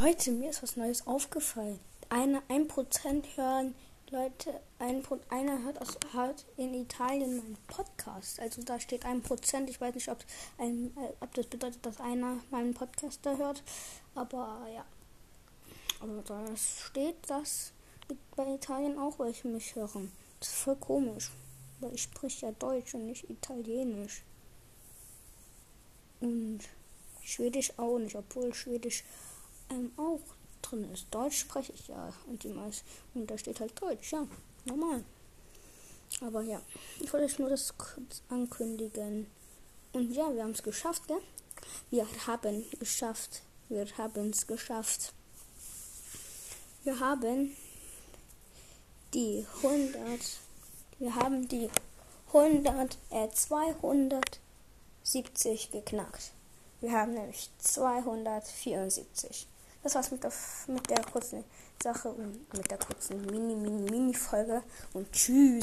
Leute, mir ist was Neues aufgefallen. Eine 1% hören, Leute, ein, einer hört, aus, hört in Italien meinen Podcast. Also da steht 1%. Ich weiß nicht, ob, ein, äh, ob das bedeutet, dass einer meinen Podcast da hört. Aber ja. Aber da steht das bei Italien auch welche mich hören. Das ist voll komisch. Weil ich spreche ja Deutsch und nicht Italienisch. Und Schwedisch auch nicht, obwohl Schwedisch ähm, auch drin ist. Deutsch spreche ich ja und die meisten. Und da steht halt Deutsch, ja, normal. Aber ja, ich wollte euch nur das kurz ankündigen. Und ja, wir haben es geschafft, gell? Wir haben geschafft. Wir haben es geschafft. Wir haben die 100. Wir haben die 100, äh, 270 geknackt. Wir haben nämlich 274. Das war's mit der, mit der kurzen Sache und mit der kurzen Mini-Mini-Mini-Folge. Und tschüss.